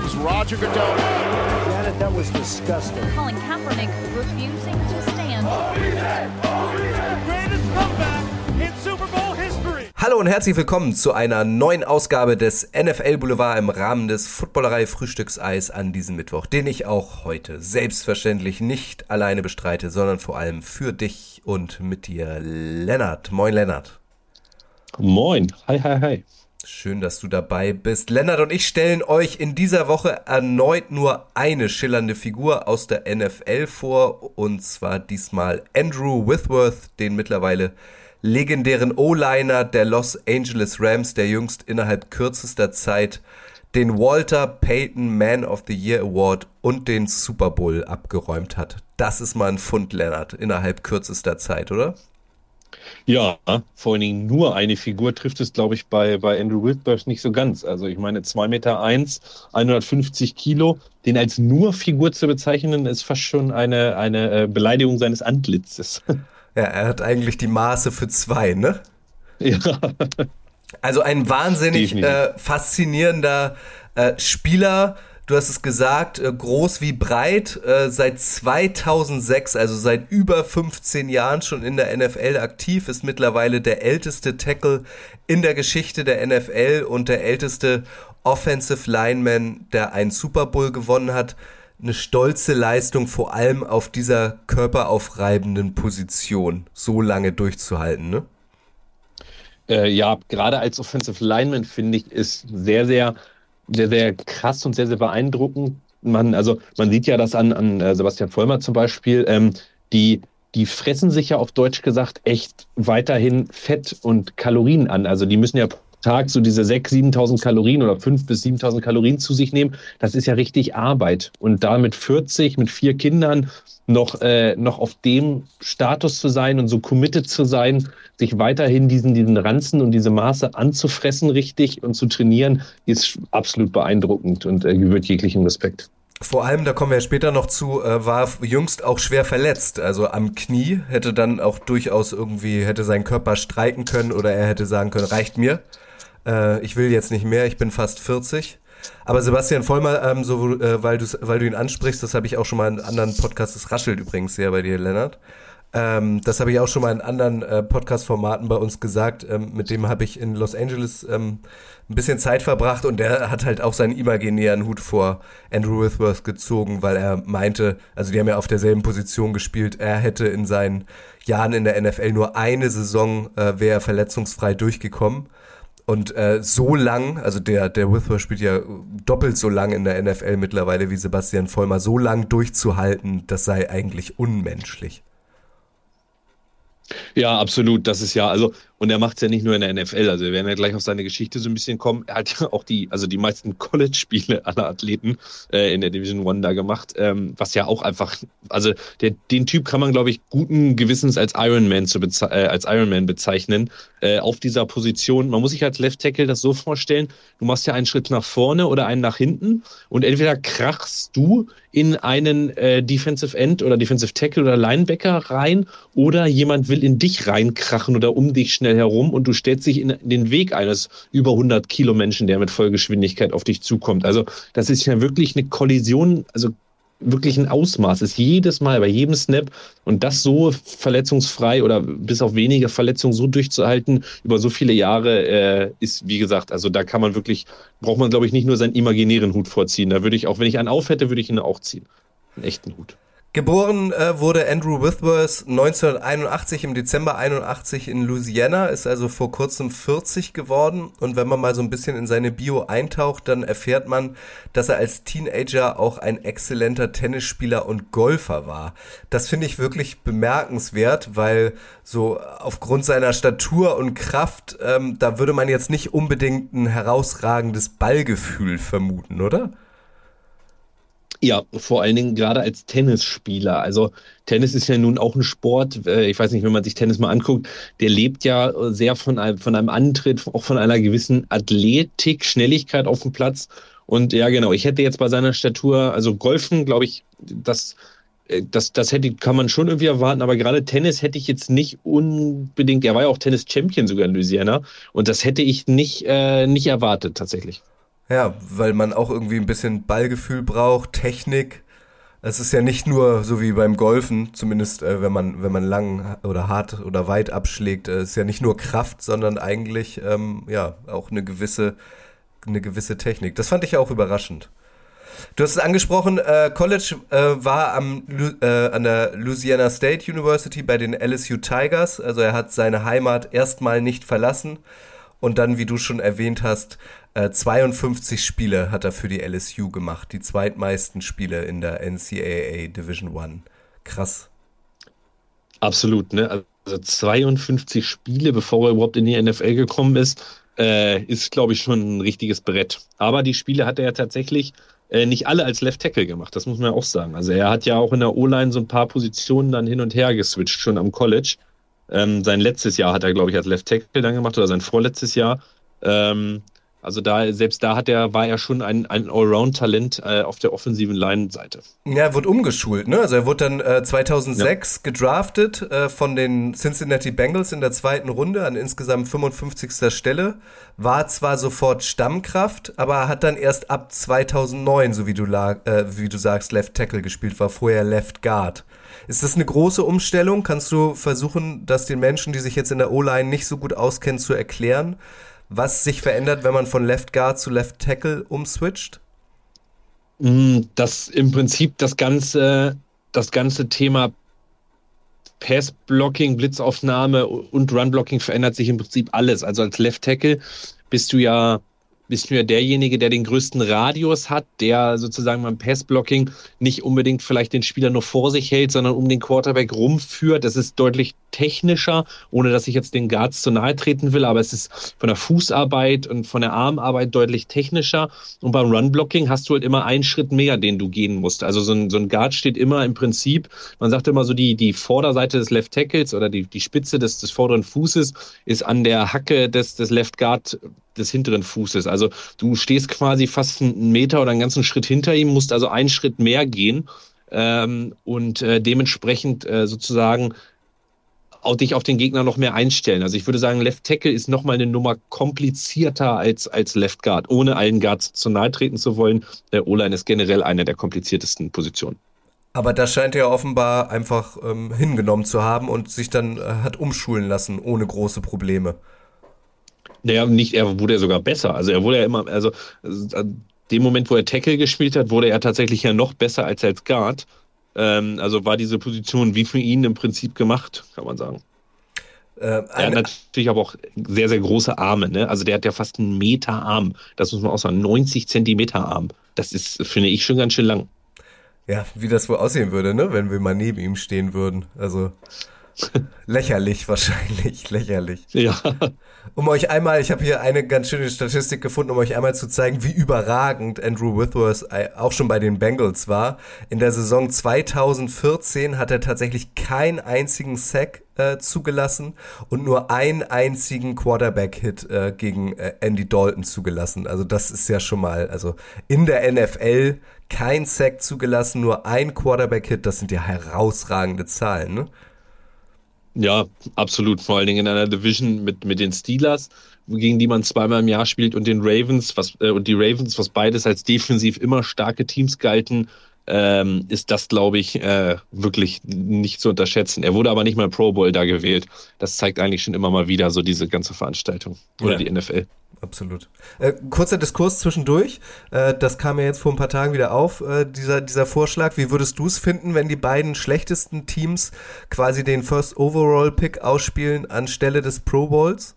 comes Roger Goodell. Janet, that was disgusting. Colin Kaepernick refusing to stand. greatest comeback in Super Bowl history. Hallo und herzlich willkommen zu einer neuen Ausgabe des NFL Boulevard im Rahmen des Footballerei Frühstückseis an diesem Mittwoch, den ich auch heute selbstverständlich nicht alleine bestreite, sondern vor allem für dich und mit dir, Lennart. Moin, Lennart. Moin. Hi, hi, hi. Schön, dass du dabei bist. Lennart und ich stellen euch in dieser Woche erneut nur eine schillernde Figur aus der NFL vor, und zwar diesmal Andrew Whitworth, den mittlerweile legendären O-Liner der Los Angeles Rams, der jüngst innerhalb kürzester Zeit den Walter Payton Man of the Year Award und den Super Bowl abgeräumt hat. Das ist mal ein Fund, Lennart, innerhalb kürzester Zeit, oder? Ja, vor allen Dingen nur eine Figur trifft es, glaube ich, bei, bei Andrew Whitworth nicht so ganz. Also ich meine, 2,1 Meter, eins, 150 Kilo, den als nur Figur zu bezeichnen, ist fast schon eine, eine äh, Beleidigung seines Antlitzes. Ja, er hat eigentlich die Maße für zwei, ne? ja. Also ein wahnsinnig äh, faszinierender äh, Spieler. Du hast es gesagt, äh, groß wie breit, äh, seit 2006, also seit über 15 Jahren schon in der NFL aktiv, ist mittlerweile der älteste Tackle in der Geschichte der NFL und der älteste Offensive Lineman, der einen Super Bowl gewonnen hat. Eine stolze Leistung, vor allem auf dieser körperaufreibenden Position, so lange durchzuhalten, ne? Äh, ja, gerade als Offensive Lineman finde ich, ist sehr, sehr, sehr, sehr krass und sehr, sehr beeindruckend. Man, also man sieht ja das an, an äh, Sebastian Vollmer zum Beispiel, ähm, die, die fressen sich ja auf Deutsch gesagt echt weiterhin Fett und Kalorien an. Also die müssen ja Tag so diese 6.000, 7.000 Kalorien oder 5.000 bis 7.000 Kalorien zu sich nehmen. Das ist ja richtig Arbeit. Und da mit 40, mit vier Kindern noch, äh, noch auf dem Status zu sein und so committed zu sein, sich weiterhin diesen, diesen Ranzen und diese Maße anzufressen richtig und zu trainieren, ist absolut beeindruckend und äh, gebührt jeglichen Respekt. Vor allem, da kommen wir später noch zu, äh, war jüngst auch schwer verletzt. Also am Knie hätte dann auch durchaus irgendwie, hätte sein Körper streiken können oder er hätte sagen können, reicht mir. Äh, ich will jetzt nicht mehr, ich bin fast 40. Aber Sebastian Vollmer, ähm, so, äh, weil, du, weil du ihn ansprichst, das habe ich auch schon mal in anderen Podcasts, das raschelt übrigens sehr bei dir, Lennart. Ähm, das habe ich auch schon mal in anderen äh, Podcast-Formaten bei uns gesagt. Ähm, mit dem habe ich in Los Angeles ähm, ein bisschen Zeit verbracht und der hat halt auch seinen imaginären Hut vor Andrew Whitworth gezogen, weil er meinte, also die haben ja auf derselben Position gespielt, er hätte in seinen Jahren in der NFL nur eine Saison, äh, wäre er verletzungsfrei durchgekommen. Und äh, so lang, also der, der Whitworth spielt ja doppelt so lang in der NFL mittlerweile wie Sebastian Vollmer, so lang durchzuhalten, das sei eigentlich unmenschlich. Ja, absolut. Das ist ja, also, und er macht es ja nicht nur in der NFL. Also, wir werden ja gleich auf seine Geschichte so ein bisschen kommen. Er hat ja auch die, also die meisten College-Spiele aller Athleten äh, in der Division One da gemacht, ähm, was ja auch einfach, also der, den Typ kann man, glaube ich, guten Gewissens als Ironman zu äh, als Ironman bezeichnen äh, auf dieser Position. Man muss sich als Left Tackle das so vorstellen: Du machst ja einen Schritt nach vorne oder einen nach hinten und entweder krachst du in einen äh, Defensive End oder Defensive Tackle oder Linebacker rein oder jemand will in dich reinkrachen oder um dich schnell herum und du stellst dich in den Weg eines über 100 Kilo Menschen, der mit Vollgeschwindigkeit auf dich zukommt. Also das ist ja wirklich eine Kollision, also wirklich ein Ausmaß ist jedes Mal bei jedem Snap und das so verletzungsfrei oder bis auf wenige Verletzungen so durchzuhalten über so viele Jahre äh, ist wie gesagt, also da kann man wirklich braucht man glaube ich nicht nur seinen imaginären Hut vorziehen, da würde ich auch wenn ich einen auf hätte, würde ich ihn auch ziehen. Einen echten Hut. Geboren äh, wurde Andrew Whitworth 1981 im Dezember 81 in Louisiana, ist also vor kurzem 40 geworden und wenn man mal so ein bisschen in seine Bio eintaucht, dann erfährt man, dass er als Teenager auch ein exzellenter Tennisspieler und Golfer war. Das finde ich wirklich bemerkenswert, weil so aufgrund seiner Statur und Kraft, ähm, da würde man jetzt nicht unbedingt ein herausragendes Ballgefühl vermuten, oder? Ja, vor allen Dingen gerade als Tennisspieler. Also Tennis ist ja nun auch ein Sport. äh, Ich weiß nicht, wenn man sich Tennis mal anguckt, der lebt ja sehr von einem, von einem Antritt, auch von einer gewissen Athletik, Schnelligkeit auf dem Platz. Und ja, genau, ich hätte jetzt bei seiner Statur, also Golfen, glaube ich, das, äh, das, das hätte, kann man schon irgendwie erwarten, aber gerade Tennis hätte ich jetzt nicht unbedingt, er war ja auch Tennis-Champion sogar in Louisiana und das hätte ich nicht, äh, nicht erwartet tatsächlich. Ja, weil man auch irgendwie ein bisschen Ballgefühl braucht, Technik. Es ist ja nicht nur so wie beim Golfen, zumindest äh, wenn man wenn man lang oder hart oder weit abschlägt, äh, ist ja nicht nur Kraft, sondern eigentlich ähm, ja auch eine gewisse eine gewisse Technik. Das fand ich auch überraschend. Du hast es angesprochen, äh, College äh, war am, äh, an der Louisiana State University bei den LSU Tigers. Also er hat seine Heimat erstmal nicht verlassen und dann, wie du schon erwähnt hast, äh, 52 Spiele hat er für die LSU gemacht. Die zweitmeisten Spiele in der NCAA Division One. Krass. Absolut, ne? Also 52 Spiele, bevor er überhaupt in die NFL gekommen ist, äh, ist, glaube ich, schon ein richtiges Brett. Aber die Spiele hat er ja tatsächlich äh, nicht alle als Left Tackle gemacht, das muss man ja auch sagen. Also er hat ja auch in der O-Line so ein paar Positionen dann hin und her geswitcht, schon am College. Ähm, sein letztes Jahr hat er, glaube ich, als Left Tackle dann gemacht oder sein vorletztes Jahr. Ähm, also da, selbst da hat er, war er schon ein, ein Allround-Talent äh, auf der offensiven Line-Seite. Ja, er wurde umgeschult, ne? Also er wurde dann äh, 2006 gedraftet äh, von den Cincinnati Bengals in der zweiten Runde an insgesamt 55. Stelle. War zwar sofort Stammkraft, aber hat dann erst ab 2009, so wie du, lag, äh, wie du sagst, Left Tackle gespielt, war vorher Left Guard. Ist das eine große Umstellung? Kannst du versuchen, das den Menschen, die sich jetzt in der O-Line nicht so gut auskennen, zu erklären, was sich verändert, wenn man von Left Guard zu Left Tackle umswitcht? Mm, Das im Prinzip das ganze, das ganze Thema Pass-Blocking, Blitzaufnahme und Run-Blocking verändert sich im Prinzip alles. Also als Left Tackle bist du ja, bist du ja derjenige, der den größten Radius hat, der sozusagen beim Pass-Blocking nicht unbedingt vielleicht den Spieler nur vor sich hält, sondern um den Quarterback rumführt. Das ist deutlich technischer, ohne dass ich jetzt den Guards zu nahe treten will, aber es ist von der Fußarbeit und von der Armarbeit deutlich technischer. Und beim Run-Blocking hast du halt immer einen Schritt mehr, den du gehen musst. Also so ein, so ein Guard steht immer im Prinzip, man sagt immer so, die, die Vorderseite des Left Tackles oder die, die Spitze des, des vorderen Fußes ist an der Hacke des, des Left Guard des hinteren Fußes. Also du stehst quasi fast einen Meter oder einen ganzen Schritt hinter ihm, musst also einen Schritt mehr gehen ähm, und äh, dementsprechend äh, sozusagen auch dich auf den Gegner noch mehr einstellen. Also ich würde sagen, Left Tackle ist nochmal eine Nummer komplizierter als, als Left Guard, ohne allen Guards zu nahe treten zu wollen. Der O-Line ist generell eine der kompliziertesten Positionen. Aber das scheint er offenbar einfach ähm, hingenommen zu haben und sich dann äh, hat umschulen lassen, ohne große Probleme. Naja, nicht, er wurde ja sogar besser. Also er wurde ja immer, also äh, dem Moment, wo er Tackle gespielt hat, wurde er tatsächlich ja noch besser als als Guard. Ähm, also war diese Position wie für ihn im Prinzip gemacht, kann man sagen. Äh, Er hat natürlich aber auch sehr, sehr große Arme. Ne? Also der hat ja fast einen Meter Arm. Das muss man auch sagen. 90 Zentimeter Arm. Das ist, finde ich, schon ganz schön lang. ja, wie das wohl aussehen würde, ne, wenn wir mal neben ihm stehen würden. Also lächerlich wahrscheinlich, lächerlich. Ja. Um euch einmal, ich habe hier eine ganz schöne Statistik gefunden, um euch einmal zu zeigen, wie überragend Andrew Whitworth äh, auch schon bei den Bengals war. In der Saison 2014 hat er tatsächlich keinen einzigen Sack äh, zugelassen und nur einen einzigen Quarterback-Hit äh, gegen äh, Andy Dalton zugelassen. Also das ist ja schon mal, also in der NFL kein Sack zugelassen, nur ein Quarterback-Hit, das sind ja herausragende Zahlen, ne? Ja, absolut. Vor allen Dingen in einer Division mit, mit den Steelers, gegen die man zweimal im Jahr spielt, und den Ravens, was, äh, und die Ravens, was beides als defensiv immer starke Teams galten, ähm, ist das, glaube ich, äh, wirklich nicht zu unterschätzen. Er wurde aber nicht mal Pro Bowl da gewählt. Das zeigt eigentlich schon immer mal wieder so diese ganze Veranstaltung oder Ja. die NFL. Absolut. Äh, kurzer Diskurs zwischendurch. Äh, das kam ja jetzt vor ein paar Tagen wieder auf, äh, dieser, dieser Vorschlag. Wie würdest du es finden, wenn die beiden schlechtesten Teams quasi den First Overall Pick ausspielen anstelle des Pro Bowls?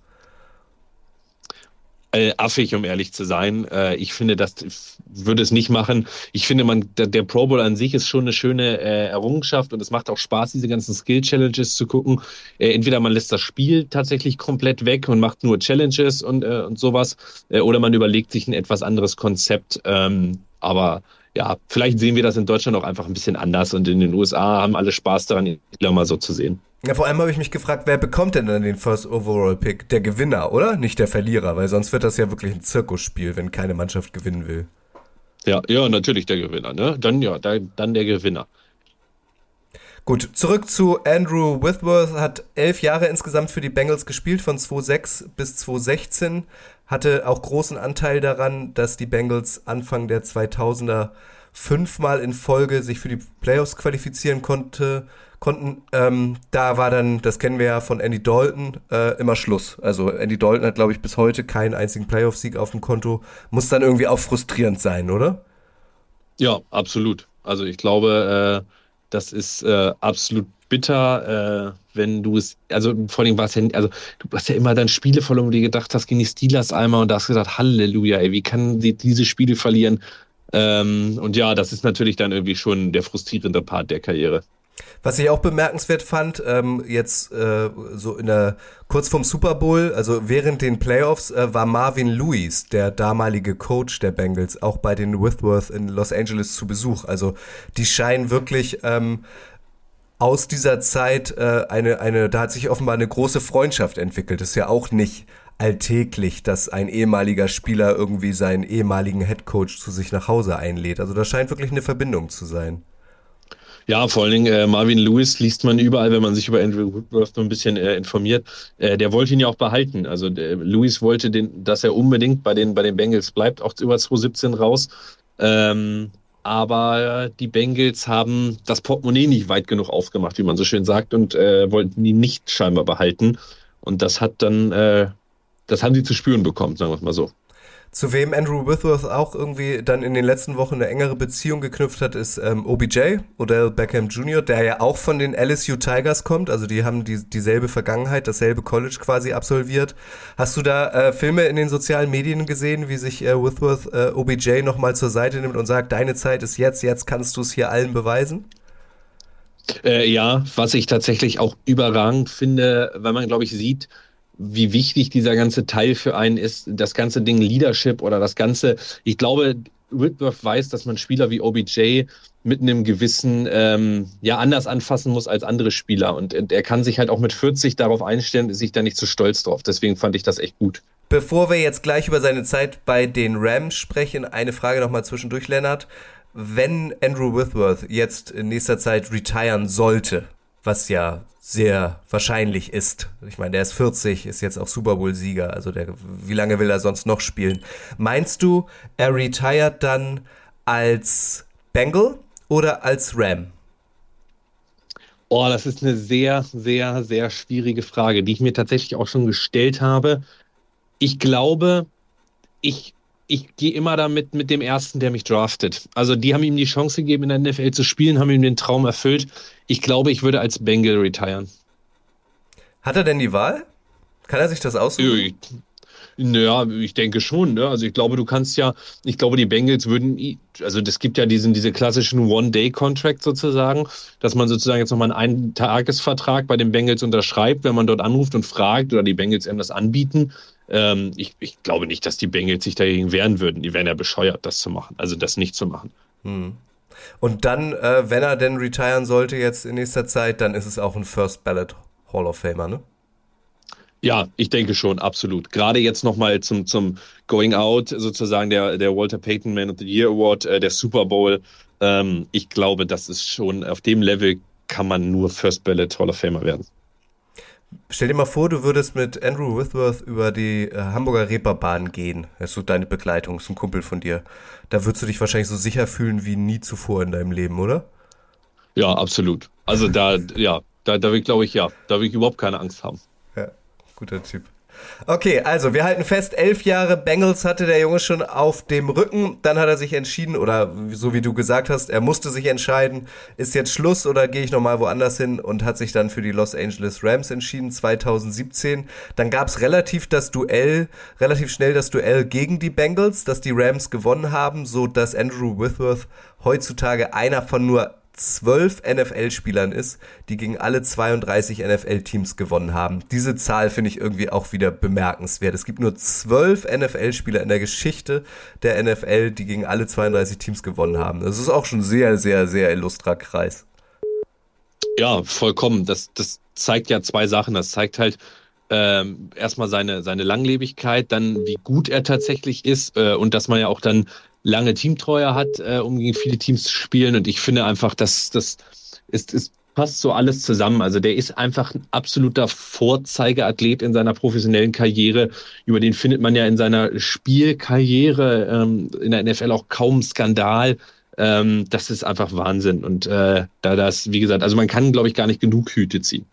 äh, affig, um ehrlich zu sein. Äh, ich finde, das würde es nicht machen. Ich finde, man, der, der Pro Bowl an sich ist schon eine schöne äh, Errungenschaft und es macht auch Spaß, diese ganzen Skill-Challenges zu gucken. Äh, entweder man lässt das Spiel tatsächlich komplett weg und macht nur Challenges und, äh, und sowas, äh, oder man überlegt sich ein etwas anderes Konzept. Ähm, aber ja, vielleicht sehen wir das in Deutschland auch einfach ein bisschen anders und in den USA haben alle Spaß daran, Spieler mal so zu sehen. Ja, vor allem habe ich mich gefragt, wer bekommt denn dann den First Overall Pick? Der Gewinner, oder? Nicht der Verlierer, weil sonst wird das ja wirklich ein Zirkusspiel, wenn keine Mannschaft gewinnen will. Ja, ja, natürlich der Gewinner, ne? Dann ja, da, dann der Gewinner. Gut, zurück zu Andrew Whitworth, hat elf Jahre insgesamt für die Bengals gespielt, von 2006 bis 2016, hatte auch großen Anteil daran, dass die Bengals Anfang der 2000er fünfmal in Folge sich für die Playoffs qualifizieren konnte, konnten. Ähm, da war dann, das kennen wir ja von Andy Dalton, äh, immer Schluss. Also Andy Dalton hat, glaube ich, bis heute keinen einzigen Playoff-Sieg auf dem Konto. Muss dann irgendwie auch frustrierend sein, oder? Ja, absolut. Also ich glaube, äh, das ist äh, absolut bitter, äh, wenn du es, also vor allem war es ja, also du hast ja immer dann Spiele verloren, wo du gedacht hast, gegen die Steelers einmal und da hast gesagt, Halleluja, ey, wie kann sie diese Spiele verlieren? Ähm, und ja, das ist natürlich dann irgendwie schon der frustrierende Part der Karriere. Was ich auch bemerkenswert fand, ähm, jetzt äh, so in der kurz vorm Super Bowl, also während den Playoffs, äh, war Marvin Lewis, der damalige Coach der Bengals, auch bei den Whitworth in Los Angeles zu Besuch. Also die scheinen wirklich ähm, aus dieser Zeit äh, eine, eine, da hat sich offenbar eine große Freundschaft entwickelt. Das ist ja auch nicht alltäglich, dass ein ehemaliger Spieler irgendwie seinen ehemaligen Headcoach zu sich nach Hause einlädt. Also da scheint wirklich eine Verbindung zu sein. Ja, vor allen Dingen äh, Marvin Lewis liest man überall, wenn man sich über Andrew Whitworth nur ein bisschen äh, informiert. Äh, der wollte ihn ja auch behalten. Also der, Lewis wollte, den, dass er unbedingt bei den, bei den Bengals bleibt, auch über 2017 raus. Ähm, aber die Bengals haben das Portemonnaie nicht weit genug aufgemacht, wie man so schön sagt, und äh, wollten ihn nicht scheinbar behalten. Und das hat dann, äh, das haben sie zu spüren bekommen, sagen wir es mal so. Zu wem Andrew Whitworth auch irgendwie dann in den letzten Wochen eine engere Beziehung geknüpft hat, ist ähm, OBJ, Odell Beckham Jr., der ja auch von den LSU Tigers kommt. Also die haben die, dieselbe Vergangenheit, dasselbe College quasi absolviert. Hast du da äh, Filme in den sozialen Medien gesehen, wie sich äh, Whitworth äh, OBJ nochmal zur Seite nimmt und sagt, deine Zeit ist jetzt, jetzt kannst du es hier allen beweisen? Äh, ja, was ich tatsächlich auch überragend finde, weil man, glaube ich, sieht, wie wichtig dieser ganze Teil für einen ist, das ganze Ding Leadership oder das ganze, ich glaube, Whitworth weiß, dass man Spieler wie OBJ mit einem gewissen, ähm, ja, anders anfassen muss als andere Spieler. Und er kann sich halt auch mit 40 darauf einstellen, ist sich da nicht zu stolz drauf. Deswegen fand ich das echt gut. Bevor wir jetzt gleich über seine Zeit bei den Rams sprechen, eine Frage nochmal zwischendurch, Lennart. Wenn Andrew Whitworth jetzt in nächster Zeit retiren sollte, was ja sehr wahrscheinlich ist. Ich meine, der ist 40, ist jetzt auch Super Bowl-Sieger, also der, wie lange will er sonst noch spielen? Meinst du, er retired dann als Bengal oder als Ram? Oh, das ist eine sehr, sehr, sehr schwierige Frage, die ich mir tatsächlich auch schon gestellt habe. Ich glaube, ich ich gehe immer damit mit dem ersten, der mich draftet. Also die haben ihm die Chance gegeben, in der NFL zu spielen, haben ihm den Traum erfüllt. Ich glaube, ich würde als Bengal retiren. Hat er denn die Wahl? Kann er sich das aussuchen? Naja, ich denke schon. Ne? Also ich glaube, du kannst ja, ich glaube, die Bengals würden, also es gibt ja diesen, diese klassischen One-Day-Contract sozusagen, dass man sozusagen jetzt nochmal einen Tagesvertrag bei den Bengals unterschreibt, wenn man dort anruft und fragt oder die Bengals eben das anbieten. Ähm, ich, ich glaube nicht, dass die Bengals sich dagegen wehren würden. Die wären ja bescheuert, das zu machen, also das nicht zu machen. Hm. Und dann, äh, wenn er denn retiren sollte jetzt in nächster Zeit, dann ist es auch ein First Ballot Hall of Famer, ne? Ja, ich denke schon, absolut. Gerade jetzt nochmal zum, zum Going Out, sozusagen der, der Walter Payton Man of the Year Award, äh, der Super Bowl. Ähm, ich glaube, das ist schon auf dem Level kann man nur First Ballot Hall of Famer werden. Stell dir mal vor, du würdest mit Andrew Whitworth über die äh, Hamburger Reeperbahn gehen. Das ist so deine Begleitung, ist ein Kumpel von dir. Da würdest du dich wahrscheinlich so sicher fühlen wie nie zuvor in deinem Leben, oder? Ja, absolut. Also da, ja, da, da will ich, glaube ich, ja, da will ich überhaupt keine Angst haben. Ja, guter Typ. Okay, also wir halten fest, elf Jahre Bengals hatte der Junge schon auf dem Rücken. Dann hat er sich entschieden, oder so wie du gesagt hast, er musste sich entscheiden, ist jetzt Schluss oder gehe ich nochmal woanders hin und hat sich dann für die Los Angeles Rams entschieden, 2017. Dann gab es relativ das Duell, relativ schnell das Duell gegen die Bengals, dass die Rams gewonnen haben, so dass Andrew Whitworth heutzutage einer von nur zwölf NFL-Spielern ist, die gegen alle 32 NFL-Teams gewonnen haben. Diese Zahl finde ich irgendwie auch wieder bemerkenswert. Es gibt nur zwölf NFL-Spieler in der Geschichte der NFL, die gegen alle 32 Teams gewonnen haben. Das ist auch schon sehr, sehr, sehr illustrer Kreis. Ja, vollkommen. Das, das zeigt ja zwei Sachen. Das zeigt halt, ähm, erstmal seine, seine Langlebigkeit, dann wie gut er tatsächlich ist äh, und dass man ja auch dann lange Teamtreue hat, äh, um gegen viele Teams zu spielen. Und ich finde einfach, dass das ist, ist passt so alles zusammen. Also der ist einfach ein absoluter Vorzeigeathlet in seiner professionellen Karriere. Über den findet man ja in seiner Spielkarriere ähm, in der NFL auch kaum Skandal. Ähm, das ist einfach Wahnsinn. Und äh, da das, wie gesagt, also man kann, glaube ich, gar nicht genug Hüte ziehen.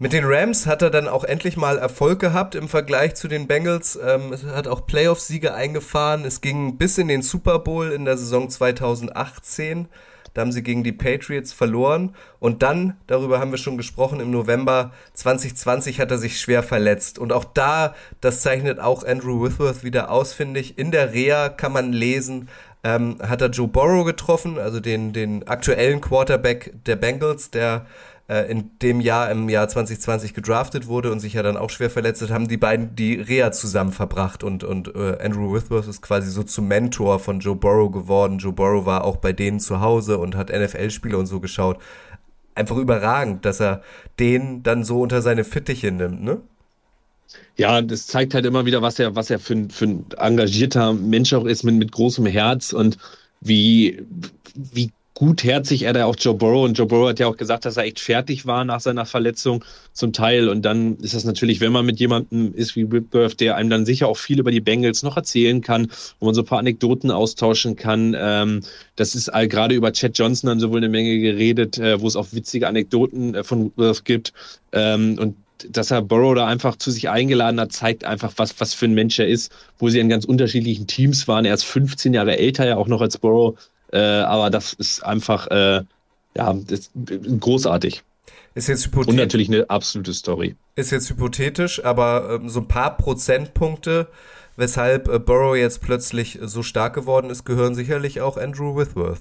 Mit den Rams hat er dann auch endlich mal Erfolg gehabt im Vergleich zu den Bengals. Ähm, hat auch Playoff-Siege eingefahren. Es ging bis in den Super Bowl in der Saison 2018. Da haben sie gegen die Patriots verloren. Und dann, darüber haben wir schon gesprochen, im November 2020 hat er sich schwer verletzt. Und auch da, das zeichnet auch Andrew Whitworth wieder aus, finde ich. In der Reha kann man lesen, ähm, hat er Joe Burrow getroffen, also den, den aktuellen Quarterback der Bengals, der äh, in dem Jahr, im Jahr 2020 gedraftet wurde und sich ja dann auch schwer verletzt hat, haben die beiden die Reha zusammen verbracht und, und äh, Andrew Whitworth ist quasi so zum Mentor von Joe Burrow geworden. Joe Burrow war auch bei denen zu Hause und hat NFL-Spiele und so geschaut. Einfach überragend, dass er den dann so unter seine Fittiche nimmt, ne? Ja, das zeigt halt immer wieder, was er, was er für, ein, für ein engagierter Mensch auch ist mit, mit großem Herz und wie, wie gutherzig er da auch Joe Burrow und Joe Burrow hat ja auch gesagt, dass er echt fertig war nach seiner Verletzung zum Teil und dann ist das natürlich, wenn man mit jemandem ist wie Whitworth, der einem dann sicher auch viel über die Bengals noch erzählen kann, wo man so ein paar Anekdoten austauschen kann. Ähm, das ist all, gerade über Chad Johnson dann sowohl eine Menge geredet, äh, wo es auch witzige Anekdoten äh, von Whitworth gibt ähm, und dass er Burrow da einfach zu sich eingeladen hat, zeigt einfach, was, was für ein Mensch er ist, wo sie in ganz unterschiedlichen Teams waren. Er ist 15 Jahre älter ja auch noch als Burrow. Äh, aber das ist einfach, äh, ja, ist großartig. Ist jetzt hypothetisch. Und natürlich eine absolute Story. Ist jetzt hypothetisch, aber ähm, so ein paar Prozentpunkte, weshalb äh, Burrow jetzt plötzlich so stark geworden ist, gehören sicherlich auch Andrew Whitworth.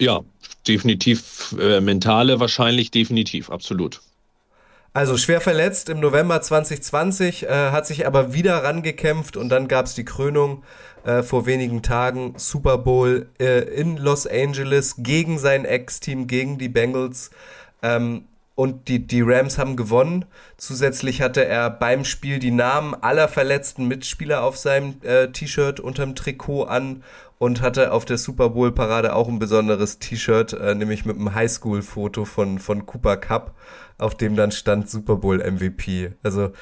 Ja, definitiv äh, mentale wahrscheinlich, definitiv, absolut. Also schwer verletzt im November 2020, äh, hat sich aber wieder rangekämpft und dann gab es die Krönung äh, vor wenigen Tagen, Super Bowl äh, in Los Angeles gegen sein Ex-Team, gegen die Bengals. Ähm, und die, die Rams haben gewonnen. Zusätzlich hatte er beim Spiel die Namen aller verletzten Mitspieler auf seinem äh, T-Shirt unterm Trikot an und hatte auf der Super Bowl Parade auch ein besonderes T-Shirt, äh, nämlich mit einem Highschool-Foto von, von Cooper Cup auf dem dann stand Super Bowl MVP. Also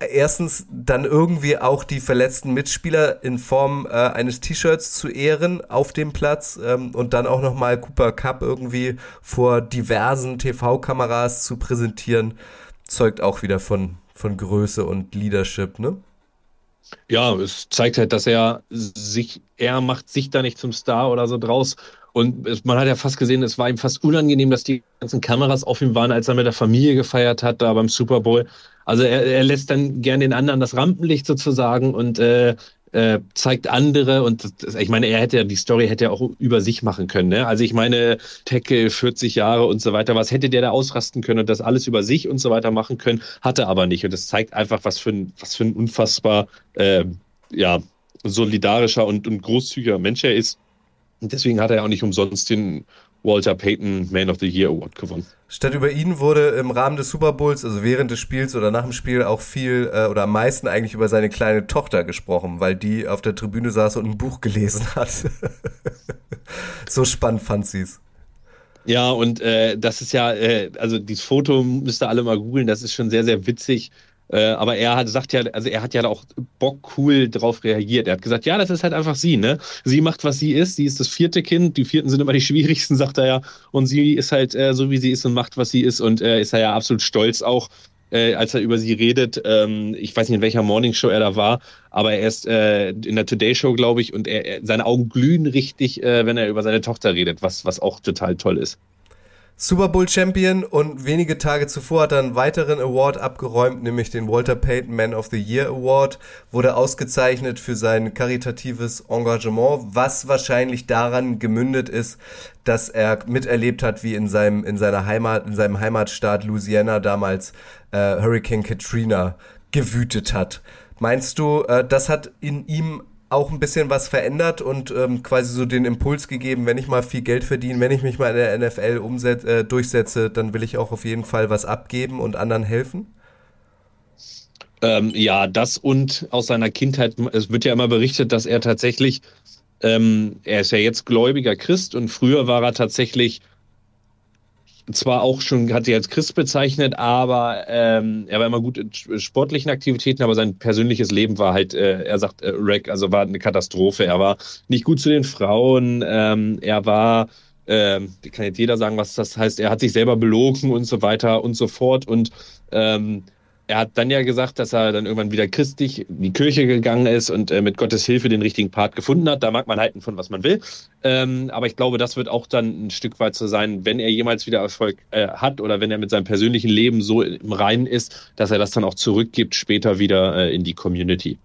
erstens dann irgendwie auch die verletzten Mitspieler in Form äh, eines T-Shirts zu ehren auf dem Platz ähm, und dann auch nochmal Cooper Cup irgendwie vor diversen TV-Kameras zu präsentieren, zeugt auch wieder von, von Größe und Leadership, ne? Ja, es zeigt halt, dass er sich, er macht sich da nicht zum Star oder so draus und es, man hat ja fast gesehen, es war ihm fast unangenehm, dass die ganzen Kameras auf ihm waren, als er mit der Familie gefeiert hat, da beim Super Bowl. Also er, er lässt dann gern den anderen das Rampenlicht sozusagen und äh, äh, zeigt andere und ich meine, er hätte ja die Story hätte ja auch über sich machen können. Ne? Also ich meine, Tackle 40 Jahre und so weiter, was hätte der da ausrasten können und das alles über sich und so weiter machen können, hatte aber nicht. Und das zeigt einfach, was für ein, was für ein unfassbar äh, ja, solidarischer und, und großzügiger Mensch er ist. Und deswegen hat er auch nicht umsonst den Walter Payton Man of the Year Award gewonnen. Statt über ihn wurde im Rahmen des Super Bowls, also während des Spiels oder nach dem Spiel, auch viel äh, oder am meisten eigentlich über seine kleine Tochter gesprochen, weil die auf der Tribüne saß und ein Buch gelesen hat. so spannend fand sie es. Ja, und äh, das ist ja, äh, also dieses Foto müsst ihr alle mal googeln, das ist schon sehr, sehr witzig. Äh, aber er hat, sagt ja, also er hat ja auch Bock cool drauf reagiert. Er hat gesagt, ja, das ist halt einfach sie, ne? Sie macht, was sie ist. Sie ist das vierte Kind. Die vierten sind immer die schwierigsten, sagt er ja. Und sie ist halt äh, so, wie sie ist und macht, was sie ist. Und äh, ist er ja absolut stolz auch, äh, als er über sie redet. Ähm, ich weiß nicht, in welcher Morningshow er da war, aber er ist äh, in der Today Show, glaube ich, und er, er, seine Augen glühen richtig, äh, wenn er über seine Tochter redet, was, was auch total toll ist. Super Bowl Champion und wenige Tage zuvor hat er einen weiteren Award abgeräumt, nämlich den Walter Payton Man of the Year Award, wurde ausgezeichnet für sein karitatives Engagement, was wahrscheinlich daran gemündet ist, dass er miterlebt hat, wie in seinem in seiner Heimat in seinem Heimatstaat Louisiana damals äh, Hurricane Katrina gewütet hat. Meinst du, äh, das hat in ihm auch ein bisschen was verändert und ähm, quasi so den Impuls gegeben, wenn ich mal viel Geld verdiene, wenn ich mich mal in der NFL umset, äh, durchsetze, dann will ich auch auf jeden Fall was abgeben und anderen helfen? Ähm, ja, das und aus seiner Kindheit, es wird ja immer berichtet, dass er tatsächlich, ähm, er ist ja jetzt gläubiger Christ und früher war er tatsächlich zwar auch schon, hat sich als Christ bezeichnet, aber ähm, er war immer gut in sportlichen Aktivitäten, aber sein persönliches Leben war halt, äh, er sagt, äh, Wreck, also war eine Katastrophe. Er war nicht gut zu den Frauen, ähm, er war, ähm, kann jetzt jeder sagen, was das heißt, er hat sich selber belogen und so weiter und so fort und ähm, er hat dann ja gesagt, dass er dann irgendwann wieder christlich in die Kirche gegangen ist und äh, mit Gottes Hilfe den richtigen Part gefunden hat. Da mag man halten von was man will. Ähm, aber ich glaube, das wird auch dann ein Stück weit so sein, wenn er jemals wieder Erfolg äh, hat oder wenn er mit seinem persönlichen Leben so im Reinen ist, dass er das dann auch zurückgibt später wieder äh, in die Community.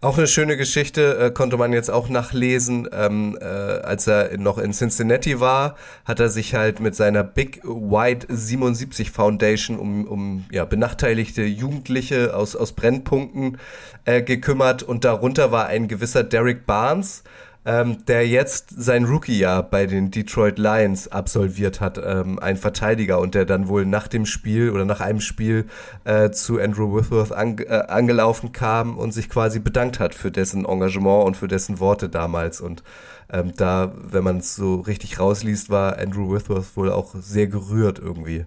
Auch eine schöne Geschichte äh, konnte man jetzt auch nachlesen. Ähm, äh, als er noch in Cincinnati war, hat er sich halt mit seiner Big White 77 Foundation um, um ja, benachteiligte Jugendliche aus, aus Brennpunkten äh, gekümmert und darunter war ein gewisser Derek Barnes, ähm, der jetzt sein Rookie-Jahr bei den Detroit Lions absolviert hat, ähm, ein Verteidiger und der dann wohl nach dem Spiel oder nach einem Spiel äh, zu Andrew Whitworth an, äh, angelaufen kam und sich quasi bedankt hat für dessen Engagement und für dessen Worte damals und ähm, da, wenn man es so richtig rausliest, war Andrew Whitworth wohl auch sehr gerührt irgendwie.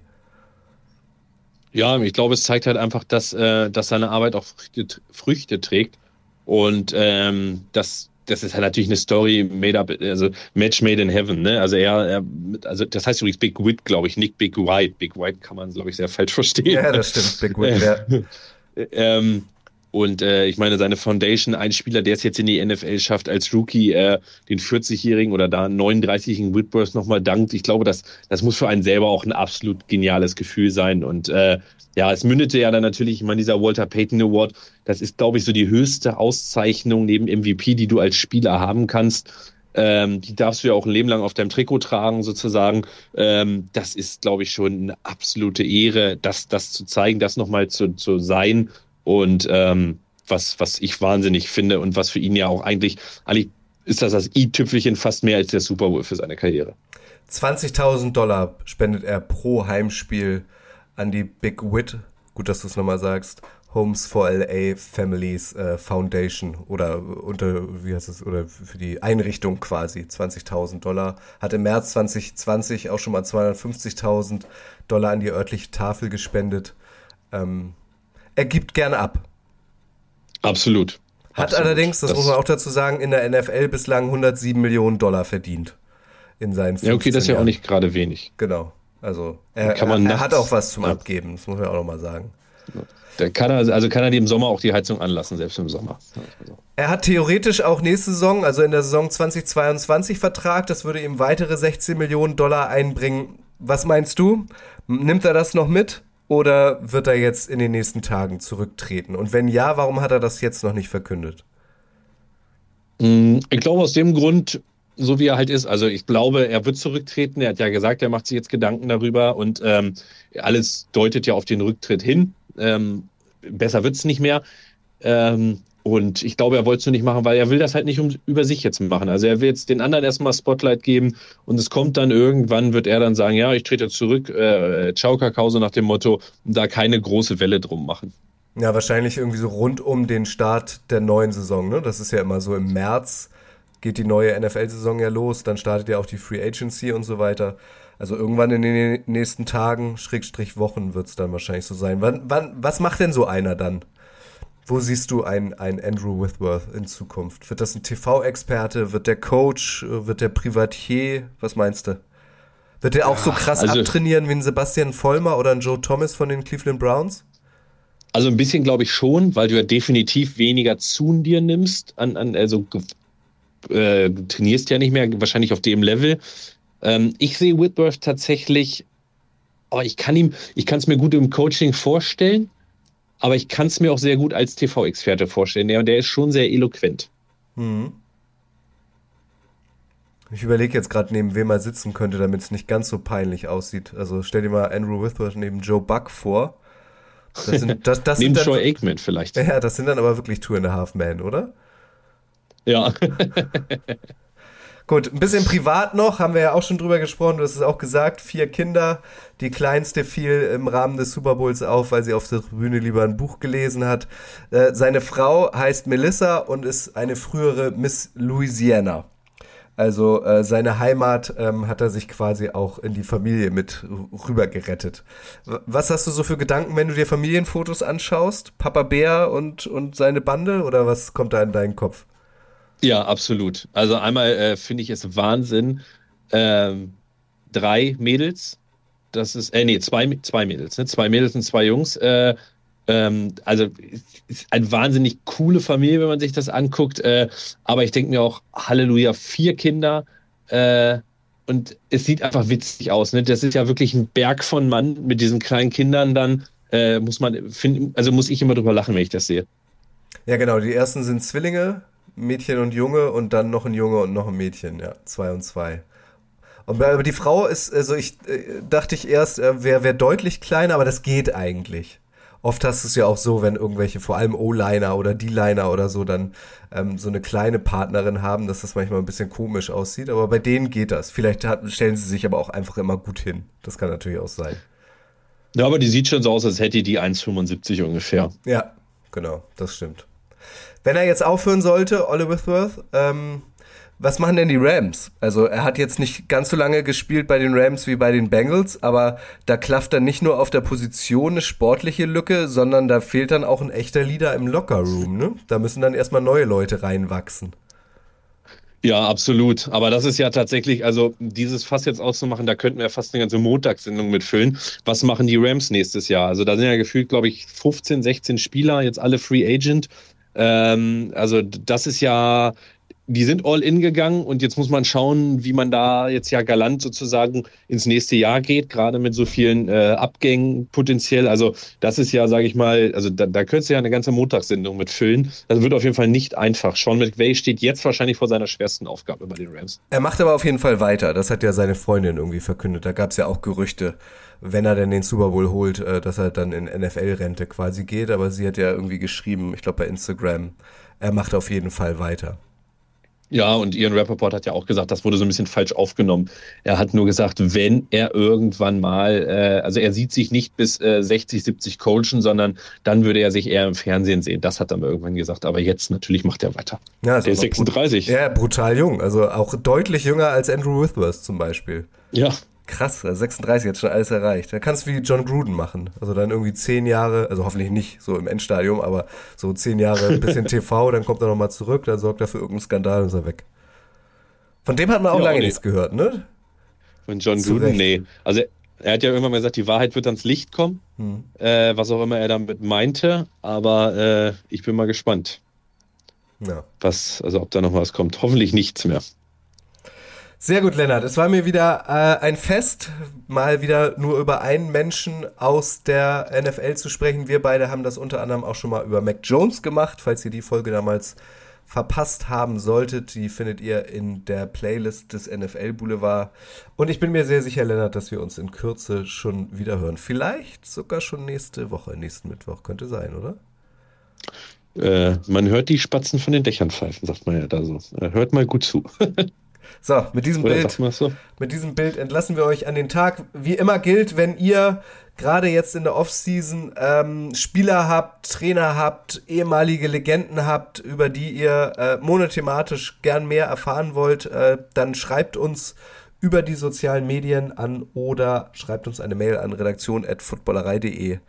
Ja, ich glaube, es zeigt halt einfach, dass, äh, dass seine Arbeit auch Früchte, Früchte trägt und ähm, dass das ist halt natürlich eine Story made up, also Match made in heaven, ne? Also er, er also das heißt übrigens Big Wit, glaube ich, nicht Big White. Big White kann man, glaube ich, sehr falsch verstehen. Ja, das stimmt, Big Wit, ja. ähm, und äh, ich meine, seine Foundation, ein Spieler, der es jetzt in die NFL schafft, als Rookie äh, den 40-Jährigen oder da 39-jährigen Whitworth nochmal dankt. Ich glaube, das, das muss für einen selber auch ein absolut geniales Gefühl sein. Und äh, ja, es mündete ja dann natürlich, ich meine, dieser Walter Payton Award, das ist, glaube ich, so die höchste Auszeichnung neben MVP, die du als Spieler haben kannst. Ähm, die darfst du ja auch ein Leben lang auf deinem Trikot tragen, sozusagen. Ähm, das ist, glaube ich, schon eine absolute Ehre, das, das zu zeigen, das nochmal zu, zu sein. Und ähm, was, was ich wahnsinnig finde und was für ihn ja auch eigentlich, eigentlich ist das das i-Tüpfelchen fast mehr als der Super Bowl für seine Karriere. 20.000 Dollar spendet er pro Heimspiel an die Big Wit, gut, dass du es nochmal sagst, Homes for LA Families äh, Foundation oder unter, wie heißt es, oder für die Einrichtung quasi 20.000 Dollar. Hat im März 2020 auch schon mal 250.000 Dollar an die örtliche Tafel gespendet. Ähm, er gibt gerne ab. Absolut. Hat Absolut. allerdings, das, das, muss man auch dazu sagen, in der NFL bislang 107 Millionen Dollar verdient. In seinen Ja, okay, das ist ja auch nicht gerade wenig. Genau. Also er, er, er hat auch was zum ja. Abgeben, das muss man auch nochmal sagen. Da kann er, also kann er die im Sommer auch die Heizung anlassen, selbst im Sommer. Er hat theoretisch auch nächste Saison, also in der Saison 2022 Vertrag, das würde ihm weitere 16 Millionen Dollar einbringen. Was meinst du? Nimmt er das noch mit oder wird er jetzt in den nächsten Tagen zurücktreten? Und wenn ja, warum hat er das jetzt noch nicht verkündet? Mm, ich glaube aus dem Grund, so wie er halt ist. Also ich glaube, er wird zurücktreten. Er hat ja gesagt, er macht sich jetzt Gedanken darüber und ähm, alles deutet ja auf den Rücktritt hin. Ähm, besser wird's nicht mehr. Ähm, und ich glaube, er wollte es nur nicht machen, weil er will das halt nicht um, über sich jetzt machen. Also er will jetzt den anderen erstmal Spotlight geben und es kommt dann irgendwann, wird er dann sagen, ja, ich trete zurück, äh, ciao Kakao, so nach dem Motto, da keine große Welle drum machen. Ja, wahrscheinlich irgendwie so rund um den Start der neuen Saison, ne? Das ist ja immer so im März geht die neue NFL-Saison ja los, dann startet ja auch die Free Agency und so weiter. Also irgendwann in den nächsten Tagen, Schrägstrich Wochen, wird es dann wahrscheinlich so sein. Wann, wann, was macht denn so einer dann? Wo siehst du einen, Andrew Whitworth in Zukunft? Wird das ein TV-Experte? Wird der Coach? Wird der Privatier? Was meinst du? Wird der auch so krass also, abtrainieren wie ein Sebastian Vollmer oder ein Joe Thomas von den Cleveland Browns? Also ein bisschen glaube ich schon, weil du ja definitiv weniger zu dir nimmst, an, an also äh, du trainierst ja nicht mehr, wahrscheinlich auf dem Level. Ähm, ich sehe Whitworth tatsächlich, oh, ich kann ihm, ich kann es mir gut im Coaching vorstellen, aber ich kann es mir auch sehr gut als TV-Experte vorstellen. Der, der ist schon sehr eloquent. Mhm. Ich überlege jetzt gerade, neben wem er sitzen könnte, damit es nicht ganz so peinlich aussieht. Also stell dir mal Andrew Whitworth neben Joe Buck vor. Das sind, das, das neben Troy Aikman vielleicht. Ja, das sind dann aber wirklich Two and a Half Men, oder? Ja. Gut, ein bisschen privat noch, haben wir ja auch schon drüber gesprochen, du hast es auch gesagt, vier Kinder. Die kleinste fiel im Rahmen des Super Bowls auf, weil sie auf der Tribüne lieber ein Buch gelesen hat. Äh, seine Frau heißt Melissa und ist eine frühere Miss Louisiana. Also äh, seine Heimat ähm, hat er sich quasi auch in die Familie mit rüber gerettet. Was hast du so für Gedanken, wenn du dir Familienfotos anschaust? Papa Bär und, und seine Bande oder was kommt da in deinen Kopf? Ja, absolut. Also einmal äh, finde ich es Wahnsinn. Ähm, drei Mädels, das ist, äh, nee, zwei, zwei Mädels, ne? Zwei Mädels und zwei Jungs. Äh, ähm, also ist eine wahnsinnig coole Familie, wenn man sich das anguckt. Äh, aber ich denke mir auch, Halleluja, vier Kinder. Äh, und es sieht einfach witzig aus. Ne? Das ist ja wirklich ein Berg von Mann mit diesen kleinen Kindern dann. Äh, muss man finden, also muss ich immer drüber lachen, wenn ich das sehe. Ja, genau. Die ersten sind Zwillinge, Mädchen und Junge und dann noch ein Junge und noch ein Mädchen. Ja, zwei und zwei. Und aber die Frau ist, also ich äh, dachte ich erst, äh, wäre wär deutlich kleiner, aber das geht eigentlich oft hast du es ja auch so, wenn irgendwelche, vor allem O-Liner oder D-Liner oder so, dann ähm, so eine kleine Partnerin haben, dass das manchmal ein bisschen komisch aussieht. Aber bei denen geht das. Vielleicht hat, stellen sie sich aber auch einfach immer gut hin. Das kann natürlich auch sein. Ja, aber die sieht schon so aus, als hätte die 1,75 ungefähr. Ja, genau, das stimmt. Wenn er jetzt aufhören sollte, Oliver Whitworth, ähm, was machen denn die Rams? Also er hat jetzt nicht ganz so lange gespielt bei den Rams wie bei den Bengals, aber da klafft dann nicht nur auf der Position eine sportliche Lücke, sondern da fehlt dann auch ein echter Leader im Lockerroom. Ne? Da müssen dann erstmal neue Leute reinwachsen. Ja, absolut. Aber das ist ja tatsächlich, also dieses Fass jetzt auszumachen, da könnten wir fast eine ganze Montagssendung mitfüllen. Was machen die Rams nächstes Jahr? Also da sind ja gefühlt, glaube ich, 15, 16 Spieler, jetzt alle Free Agent. Ähm, also das ist ja die sind all in gegangen und jetzt muss man schauen, wie man da jetzt ja galant sozusagen ins nächste Jahr geht, gerade mit so vielen äh, Abgängen potenziell. Also das ist ja, sage ich mal, also da, da könntest du ja eine ganze Montagssendung mit füllen. Das wird auf jeden Fall nicht einfach. Sean McVay steht jetzt wahrscheinlich vor seiner schwersten Aufgabe bei den Rams. Er macht aber auf jeden Fall weiter. Das hat ja seine Freundin irgendwie verkündet. Da gab es ja auch Gerüchte, wenn er denn den Super Bowl holt, äh, dass er dann in NFL-Rente quasi geht. Aber sie hat ja irgendwie geschrieben, ich glaube bei Instagram, er macht auf jeden Fall weiter. Ja, und Ian Rappaport hat ja auch gesagt, das wurde so ein bisschen falsch aufgenommen. Er hat nur gesagt, wenn er irgendwann mal, äh, also er sieht sich nicht bis äh, 60, 70 coachen, sondern dann würde er sich eher im Fernsehen sehen. Das hat er mir irgendwann gesagt. Aber jetzt natürlich macht er weiter. Ja, der ist 36. Ja, brutal jung. Also auch deutlich jünger als Andrew Whitworth zum Beispiel. Ja, Krass, 36 hat schon alles erreicht. Da kannst du wie John Gruden machen. Also dann irgendwie zehn Jahre, also hoffentlich nicht so im Endstadium, aber so zehn Jahre ein bisschen TV, dann kommt er nochmal zurück, dann sorgt er für irgendeinen Skandal und ist er weg. Von dem hat man auch ja, lange nee. nichts gehört, ne? Von John Zu Gruden, nee. Also er hat ja irgendwann mal gesagt, die Wahrheit wird ans Licht kommen, hm. äh, was auch immer er damit meinte, aber äh, ich bin mal gespannt. Ja. Was, also ob da noch was kommt. Hoffentlich nichts mehr. Sehr gut, Lennart. Es war mir wieder äh, ein Fest, mal wieder nur über einen Menschen aus der NFL zu sprechen. Wir beide haben das unter anderem auch schon mal über Mac Jones gemacht, falls ihr die Folge damals verpasst haben solltet. Die findet ihr in der Playlist des NFL Boulevard. Und ich bin mir sehr sicher, Lennart, dass wir uns in Kürze schon wieder hören. Vielleicht sogar schon nächste Woche, nächsten Mittwoch. Könnte sein, oder? Äh, man hört die Spatzen von den Dächern pfeifen, sagt man ja da so. Äh, hört mal gut zu. So, mit diesem Oder Bild, so? mit diesem Bild entlassen wir euch an den Tag. Wie immer gilt, wenn ihr gerade jetzt in der Offseason ähm, Spieler habt, Trainer habt, ehemalige Legenden habt, über die ihr äh, monothematisch gern mehr erfahren wollt, äh, dann schreibt uns über die sozialen Medien an oder schreibt uns eine Mail an redaktion.footballerei.de.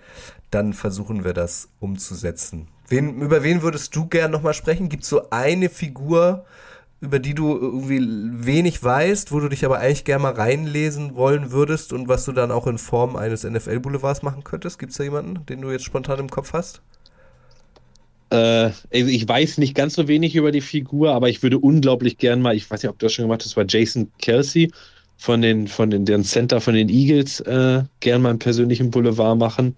Dann versuchen wir das umzusetzen. Wen, über wen würdest du gern nochmal sprechen? Gibt es so eine Figur, über die du irgendwie wenig weißt, wo du dich aber eigentlich gerne mal reinlesen wollen würdest und was du dann auch in Form eines NFL-Boulevards machen könntest? Gibt es da jemanden, den du jetzt spontan im Kopf hast? Äh, ich weiß nicht ganz so wenig über die Figur, aber ich würde unglaublich gern mal, ich weiß nicht, ob du das schon gemacht hast, war Jason Kelsey von den, von den, den Center von den Eagles äh, gern mal einen persönlichen Boulevard machen.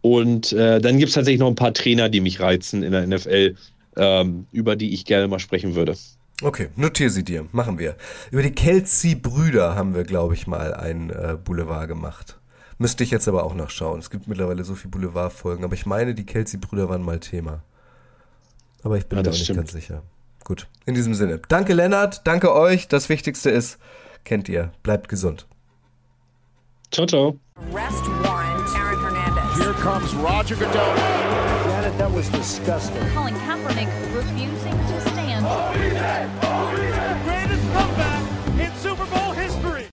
Und äh, dann gibt es tatsächlich noch ein paar Trainer, die mich reizen in der NFL, ähm, über die ich gerne mal sprechen würde. Okay, notiere sie dir. Machen wir. Über die Kelsey-Brüder haben wir, glaube ich, mal ein äh, Boulevard gemacht. Müsste ich jetzt aber auch nachschauen. Es gibt mittlerweile so viele Boulevard-Folgen, aber ich meine, die Kelsey-Brüder waren mal Thema. Aber ich bin ja, mir auch nicht stimmt. ganz sicher. Gut, in diesem Sinne. Danke, Lennart. Danke euch. Das Wichtigste ist, kennt ihr. Bleibt gesund. Ciao, ciao. Arrest warrant, Aaron Hernandez. Here comes Roger Goodell. Janet, that was disgusting. Colin Kaepernick refusing